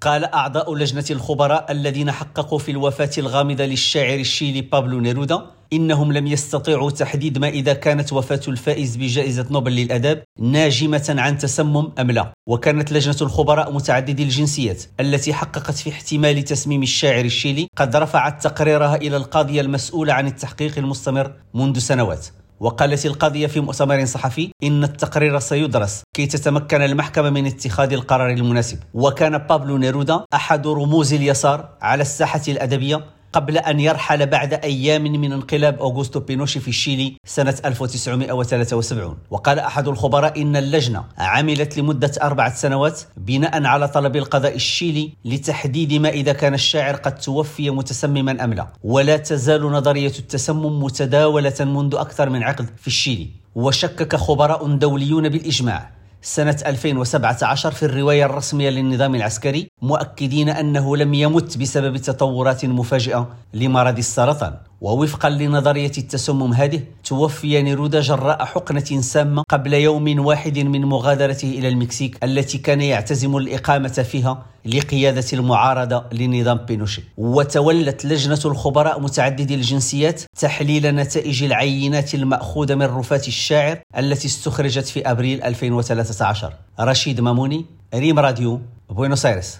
قال أعضاء لجنة الخبراء الذين حققوا في الوفاة الغامضة للشاعر الشيلي بابلو نيرودا إنهم لم يستطيعوا تحديد ما إذا كانت وفاة الفائز بجائزة نوبل للأداب ناجمة عن تسمم أم لا. وكانت لجنة الخبراء متعددي الجنسيات التي حققت في احتمال تسميم الشاعر الشيلي قد رفعت تقريرها إلى القاضية المسؤولة عن التحقيق المستمر منذ سنوات. وقالت القاضية في مؤتمر صحفي إن التقرير سيدرس كي تتمكن المحكمة من اتخاذ القرار المناسب وكان بابلو نيرودا أحد رموز اليسار على الساحة الأدبية قبل أن يرحل بعد أيام من انقلاب أوغوستو بينوشي في الشيلي سنة 1973 وقال أحد الخبراء إن اللجنة عملت لمدة أربعة سنوات بناء على طلب القضاء الشيلي لتحديد ما إذا كان الشاعر قد توفي متسمما أم لا. ولا تزال نظرية التسمم متداولة منذ أكثر من عقد في الشيلي. وشكك خبراء دوليون بالإجماع سنة 2017 في الرواية الرسمية للنظام العسكري مؤكدين أنه لم يمت بسبب تطورات مفاجئة لمرض السرطان. ووفقا لنظرية التسمم هذه توفي نيرودا جراء حقنة سامة قبل يوم واحد من مغادرته إلى المكسيك التي كان يعتزم الإقامة فيها لقيادة المعارضة لنظام بينوشي. وتولت لجنة الخبراء متعددي الجنسيات تحليل نتائج العينات المأخوذة من رفاة الشاعر التي استخرجت في أبريل 2013 رشيد ماموني ريم راديو بوينوس آيرس